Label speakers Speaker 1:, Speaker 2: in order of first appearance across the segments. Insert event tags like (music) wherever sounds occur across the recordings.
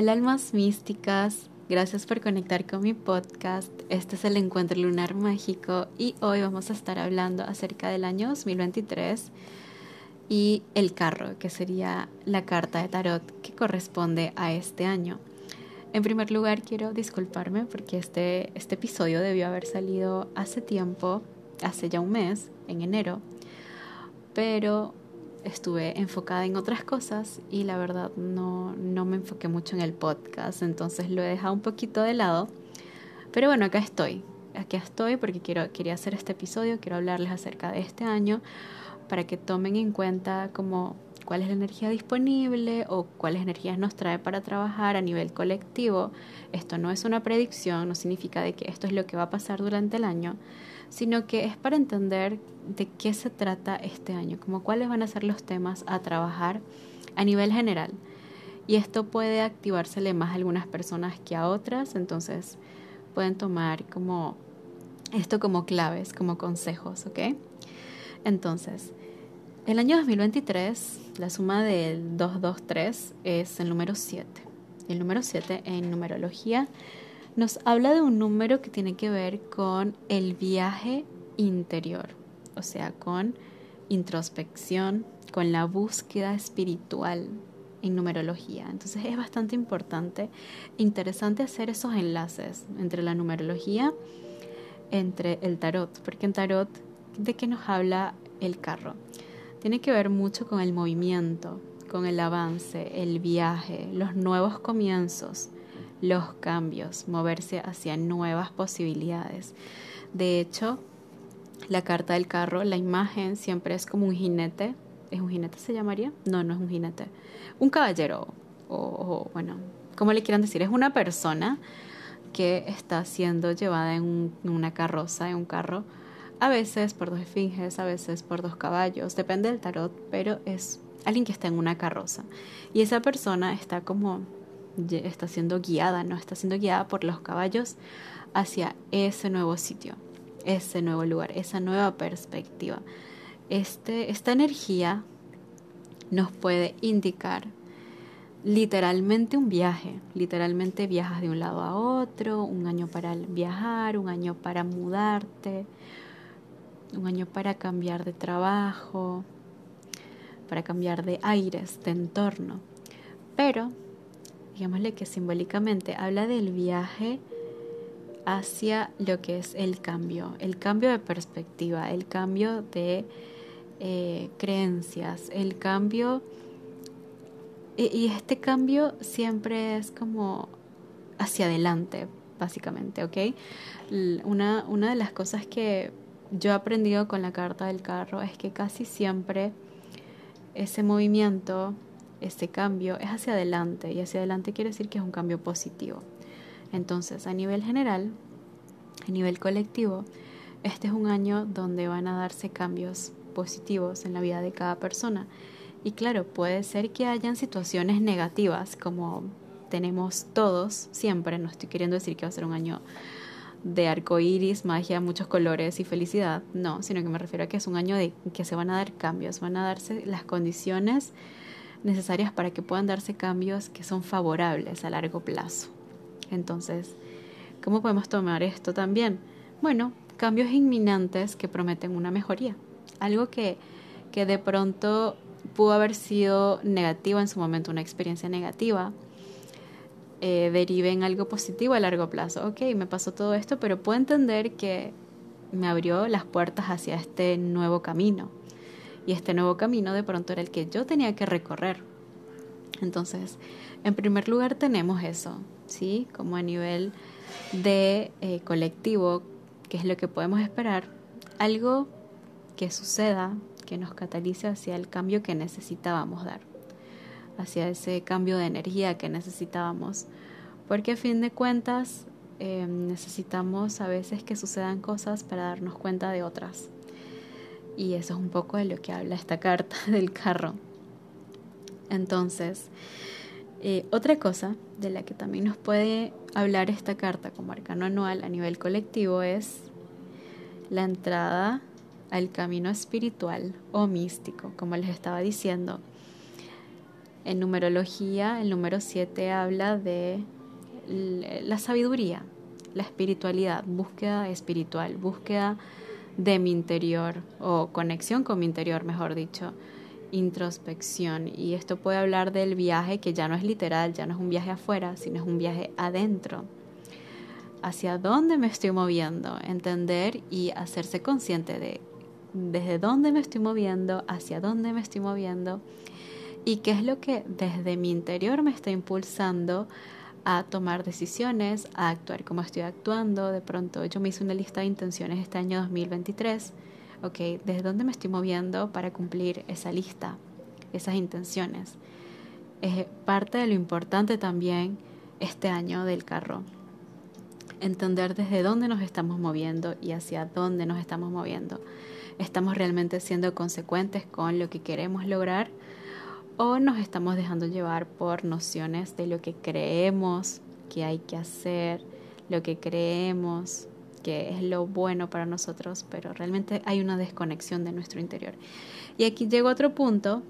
Speaker 1: Hola almas místicas, gracias por conectar con mi podcast. Este es el Encuentro Lunar Mágico y hoy vamos a estar hablando acerca del año 2023 y el carro, que sería la carta de tarot que corresponde a este año. En primer lugar, quiero disculparme porque este, este episodio debió haber salido hace tiempo, hace ya un mes, en enero, pero estuve enfocada en otras cosas y la verdad no, no me enfoqué mucho en el podcast, entonces lo he dejado un poquito de lado. Pero bueno, acá estoy, aquí estoy porque quiero, quería hacer este episodio, quiero hablarles acerca de este año para que tomen en cuenta como cuál es la energía disponible o cuáles energías nos trae para trabajar a nivel colectivo. Esto no es una predicción, no significa de que esto es lo que va a pasar durante el año, sino que es para entender de qué se trata este año, como cuáles van a ser los temas a trabajar a nivel general. Y esto puede activársele más a algunas personas que a otras, entonces pueden tomar como esto como claves, como consejos, ¿ok? Entonces, el año 2023, la suma del 223 es el número 7. El número 7 en numerología nos habla de un número que tiene que ver con el viaje interior, o sea, con introspección, con la búsqueda espiritual en numerología. Entonces es bastante importante, interesante hacer esos enlaces entre la numerología, entre el tarot, porque en tarot, ¿de qué nos habla el carro? Tiene que ver mucho con el movimiento, con el avance, el viaje, los nuevos comienzos, los cambios, moverse hacia nuevas posibilidades. De hecho, la carta del carro, la imagen siempre es como un jinete. ¿Es un jinete se llamaría? No, no es un jinete. Un caballero, o, bueno, como le quieran decir, es una persona que está siendo llevada en, una carroza, en un carro, a veces por dos esfinges, a veces por dos caballos, depende del tarot, pero es alguien que está en una carroza. Y esa persona está como está siendo guiada, ¿no? Está siendo guiada por los caballos hacia ese nuevo sitio, ese nuevo lugar, esa nueva perspectiva. Este, esta energía nos puede indicar literalmente un viaje, literalmente viajas de un lado a otro, un año para viajar, un año para mudarte, un año para cambiar de trabajo, para cambiar de aires, de entorno. Pero digámosle que simbólicamente habla del viaje hacia lo que es el cambio, el cambio de perspectiva, el cambio de eh, creencias, el cambio... Y, este cambio siempre es como hacia adelante, básicamente, ¿ok? Una, una de las cosas que yo he aprendido con la carta del carro es que casi siempre ese movimiento este cambio es hacia adelante y hacia adelante quiere decir que es un cambio positivo. Entonces, a nivel general, a nivel colectivo, este es un año donde van a darse cambios positivos en la vida de cada persona. Y claro, puede ser que hayan situaciones negativas, como tenemos todos siempre. No estoy queriendo decir que va a ser un año de arco iris, magia, muchos colores y felicidad. No, sino que me refiero a que es un año de que se van a dar cambios, van a darse las condiciones necesarias para que puedan darse cambios que son favorables a largo plazo. Entonces, ¿cómo podemos tomar esto también? Bueno, cambios inminentes que prometen una mejoría. Algo que, que de pronto pudo haber sido negativo en su momento, una experiencia negativa, eh, derive en algo positivo a largo plazo. Ok, me pasó todo esto, pero puedo entender que me abrió las puertas hacia este nuevo camino y este nuevo camino de pronto era el que yo tenía que recorrer. Entonces, en primer lugar tenemos eso, ¿sí? Como a nivel de eh, colectivo, que es lo que podemos esperar, algo que suceda, que nos catalice hacia el cambio que necesitábamos dar, hacia ese cambio de energía que necesitábamos, porque a fin de cuentas eh, necesitamos a veces que sucedan cosas para darnos cuenta de otras. Y eso es un poco de lo que habla esta carta (laughs) del carro. Entonces, eh, otra cosa de la que también nos puede hablar esta carta como arcano anual a nivel colectivo es la entrada al camino espiritual o místico, como les estaba diciendo. En numerología, el número 7 habla de la sabiduría, la espiritualidad, búsqueda espiritual, búsqueda de mi interior o conexión con mi interior, mejor dicho, introspección. Y esto puede hablar del viaje que ya no es literal, ya no es un viaje afuera, sino es un viaje adentro. Hacia dónde me estoy moviendo, entender y hacerse consciente de desde dónde me estoy moviendo, hacia dónde me estoy moviendo y qué es lo que desde mi interior me está impulsando a tomar decisiones, a actuar como estoy actuando. De pronto yo me hice una lista de intenciones este año 2023. Ok, ¿desde dónde me estoy moviendo para cumplir esa lista, esas intenciones? Es parte de lo importante también este año del carro. Entender desde dónde nos estamos moviendo y hacia dónde nos estamos moviendo. ¿Estamos realmente siendo consecuentes con lo que queremos lograr? O nos estamos dejando llevar por nociones de lo que creemos que hay que hacer, lo que creemos que es lo bueno para nosotros, pero realmente hay una desconexión de nuestro interior. Y aquí llegó otro punto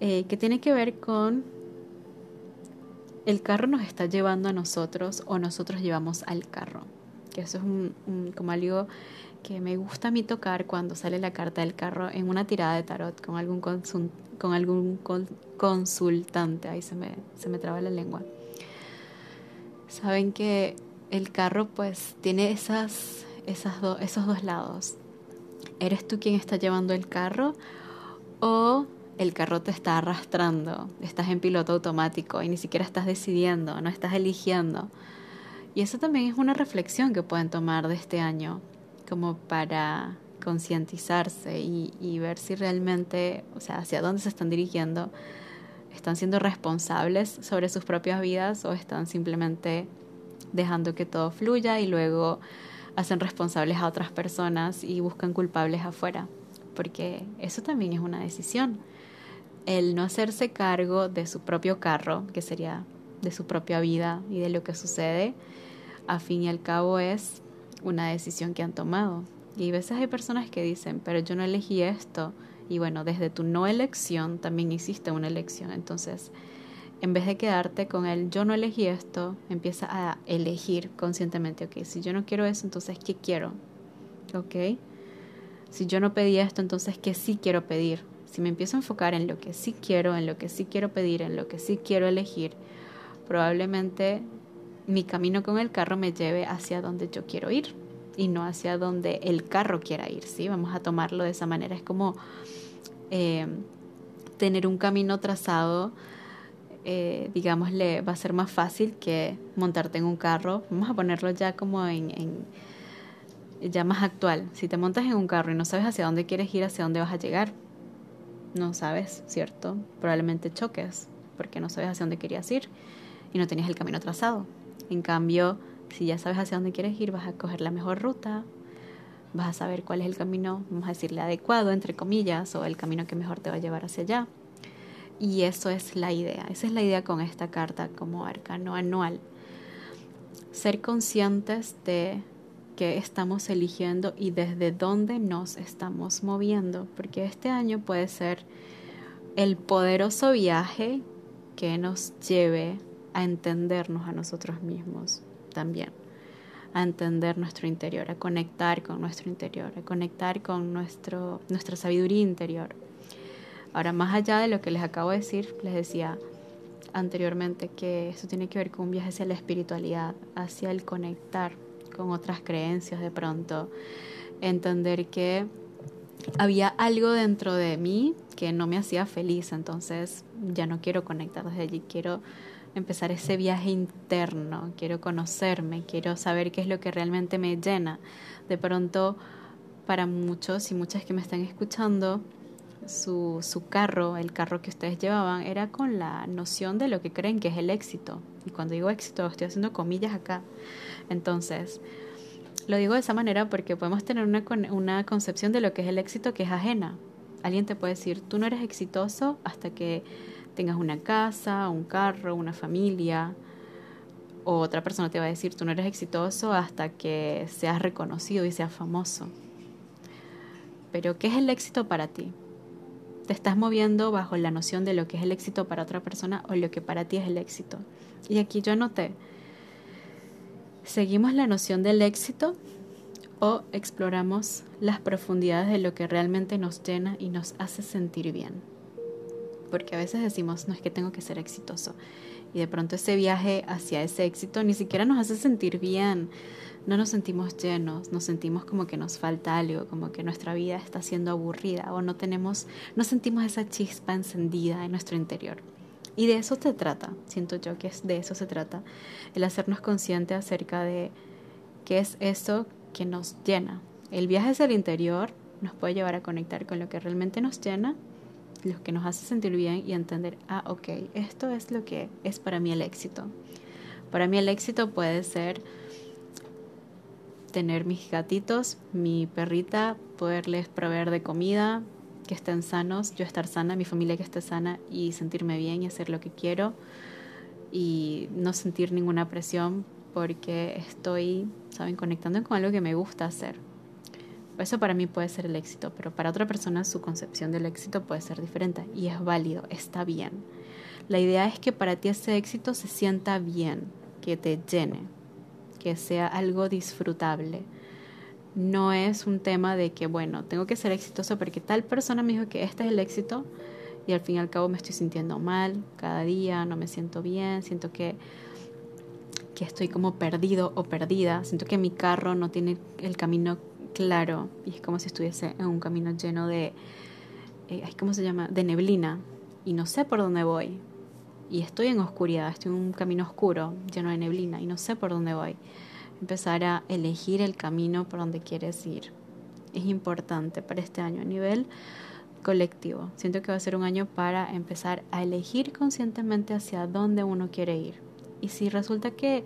Speaker 1: eh, que tiene que ver con el carro nos está llevando a nosotros o nosotros llevamos al carro, que eso es como algo que me gusta a mí tocar cuando sale la carta del carro en una tirada de tarot con algún, con algún consultante. Ahí se me, se me traba la lengua. Saben que el carro pues tiene esas, esas esos dos lados. ¿Eres tú quien está llevando el carro o el carro te está arrastrando? Estás en piloto automático y ni siquiera estás decidiendo, no estás eligiendo. Y eso también es una reflexión que pueden tomar de este año como para concientizarse y, ver si realmente, o sea, hacia dónde se están dirigiendo, están siendo responsables sobre sus propias vidas o están simplemente dejando que todo fluya y luego hacen responsables a otras personas y buscan culpables afuera, porque eso también es una decisión. El no hacerse cargo de su propio carro, que sería de su propia vida y de lo que sucede, a fin y al cabo es una decisión que han tomado. Y a veces hay personas que dicen, pero yo no elegí esto. Y bueno, desde tu no elección también hiciste una elección. Entonces, en vez de quedarte con el yo no elegí esto, empieza a elegir conscientemente, ok, si yo no quiero eso, entonces ¿qué quiero? Ok. Si yo no pedí esto, entonces ¿qué sí quiero pedir? Si me empiezo a enfocar en lo que sí quiero, en lo que sí quiero pedir, en lo que sí quiero elegir, probablemente mi camino con el carro me lleve hacia donde yo quiero ir y no hacia donde el carro quiera ir, ¿sí? Vamos a tomarlo de esa manera. Es como eh, tener un camino trazado, eh, digámosle, va a ser más fácil que montarte en un carro. Vamos a ponerlo ya como en, en ya más actual. Si te montas en un carro y no sabes hacia dónde quieres ir, hacia dónde vas a llegar, no sabes, ¿cierto? Probablemente choques porque no sabes hacia dónde querías ir y no tenías el camino trazado. En cambio, si ya sabes hacia dónde quieres ir, vas a coger la mejor ruta, vas a saber cuál es el camino, vamos a decirle adecuado, entre comillas, o el camino que mejor te va a llevar hacia allá. Y eso es la idea, esa es la idea con esta carta como arcano anual. Ser conscientes de qué estamos eligiendo y desde dónde nos estamos moviendo, porque este año puede ser el poderoso viaje que nos lleve a entendernos a nosotros mismos también, a entender nuestro interior, a conectar con nuestro interior, a conectar con nuestro, nuestra sabiduría interior. Ahora, más allá de lo que les acabo de decir, les decía anteriormente que esto tiene que ver con un viaje hacia la espiritualidad, hacia el conectar con otras creencias de pronto, entender que había algo dentro de mí que no me hacía feliz, entonces ya no quiero conectar desde allí, quiero empezar ese viaje interno, quiero conocerme, quiero saber qué es lo que realmente me llena. De pronto, para muchos y muchas que me están escuchando, su, su carro, el carro que ustedes llevaban, era con la noción de lo que creen que es el éxito. Y cuando digo éxito, estoy haciendo comillas acá. Entonces, lo digo de esa manera porque podemos tener una, una concepción de lo que es el éxito que es ajena. Alguien te puede decir, tú no eres exitoso hasta que tengas una casa, un carro, una familia. O otra persona te va a decir, tú no eres exitoso hasta que seas reconocido y seas famoso. Pero, ¿qué es el éxito para ti? te estás moviendo bajo la noción de lo que es el éxito para otra persona o lo que para ti es el éxito. Y aquí yo anoté, ¿seguimos la noción del éxito o exploramos las profundidades de lo que realmente nos llena y nos hace sentir bien? Porque a veces decimos, no es que tengo que ser exitoso. Y de pronto ese viaje hacia ese éxito ni siquiera nos hace sentir bien no nos sentimos llenos, nos sentimos como que nos falta algo, como que nuestra vida está siendo aburrida o no tenemos, no sentimos esa chispa encendida en nuestro interior. Y de eso se trata, siento yo que es de eso se trata, el hacernos conscientes acerca de qué es eso que nos llena. El viaje hacia el interior nos puede llevar a conectar con lo que realmente nos llena, lo que nos hace sentir bien y entender, ah, ok, esto es lo que es para mí el éxito. Para mí el éxito puede ser tener mis gatitos, mi perrita, poderles proveer de comida, que estén sanos, yo estar sana, mi familia que esté sana y sentirme bien y hacer lo que quiero y no sentir ninguna presión porque estoy, saben, conectando con algo que me gusta hacer. Eso para mí puede ser el éxito, pero para otra persona su concepción del éxito puede ser diferente y es válido, está bien. La idea es que para ti ese éxito se sienta bien, que te llene, que sea algo disfrutable. No es un tema de que, bueno, tengo que ser exitoso porque tal persona me dijo que este es el éxito y al fin y al cabo me estoy sintiendo mal cada día, no me siento bien, siento que, que estoy como perdido o perdida, siento que mi carro no tiene el camino claro y es como si estuviese en un camino lleno de, eh, ¿cómo se llama?, de neblina y no sé por dónde voy, y estoy en oscuridad, estoy en un camino oscuro, lleno de neblina y no sé por dónde voy. Empezar a elegir el camino por donde quieres ir. Es importante para este año a nivel colectivo. Siento que va a ser un año para empezar a elegir conscientemente hacia dónde uno quiere ir. Y si resulta que,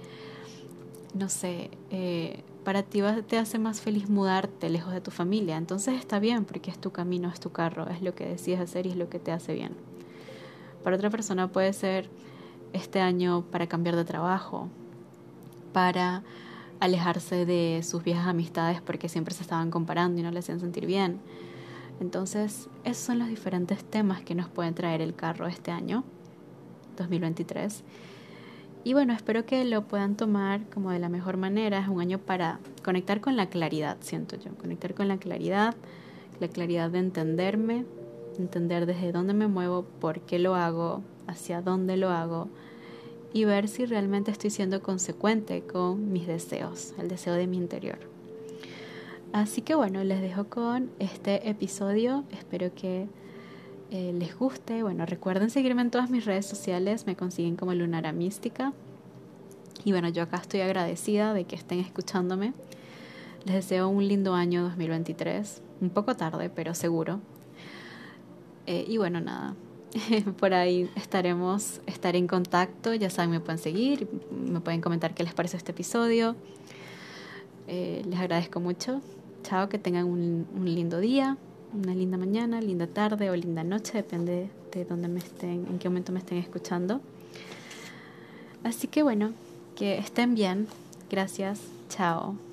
Speaker 1: no sé, eh, para ti te hace más feliz mudarte lejos de tu familia, entonces está bien porque es tu camino, es tu carro, es lo que decides hacer y es lo que te hace bien. Para otra persona puede ser este año para cambiar de trabajo, para alejarse de sus viejas amistades porque siempre se estaban comparando y no le hacían sentir bien. Entonces, esos son los diferentes temas que nos pueden traer el carro este año, 2023. Y bueno, espero que lo puedan tomar como de la mejor manera. Es un año para conectar con la claridad, siento yo. Conectar con la claridad, la claridad de entenderme, entender desde dónde me muevo, por qué lo hago, hacia dónde lo hago y ver si realmente estoy siendo consecuente con mis deseos, el deseo de mi interior. Así que bueno, les dejo con este episodio, espero que eh, les guste. Bueno, recuerden seguirme en todas mis redes sociales, me consiguen como Lunara Mística. Y bueno, yo acá estoy agradecida de que estén escuchándome. Les deseo un lindo año 2023, un poco tarde, pero seguro. Eh, y bueno, nada, (laughs) por ahí estaremos, estaré en contacto, ya saben, me pueden seguir, me pueden comentar qué les parece este episodio. Eh, les agradezco mucho. Chao, que tengan un, un, lindo día, una linda mañana, linda tarde o linda noche, depende de dónde me estén, en qué momento me estén escuchando. Así que bueno, que estén bien. Gracias. Chao.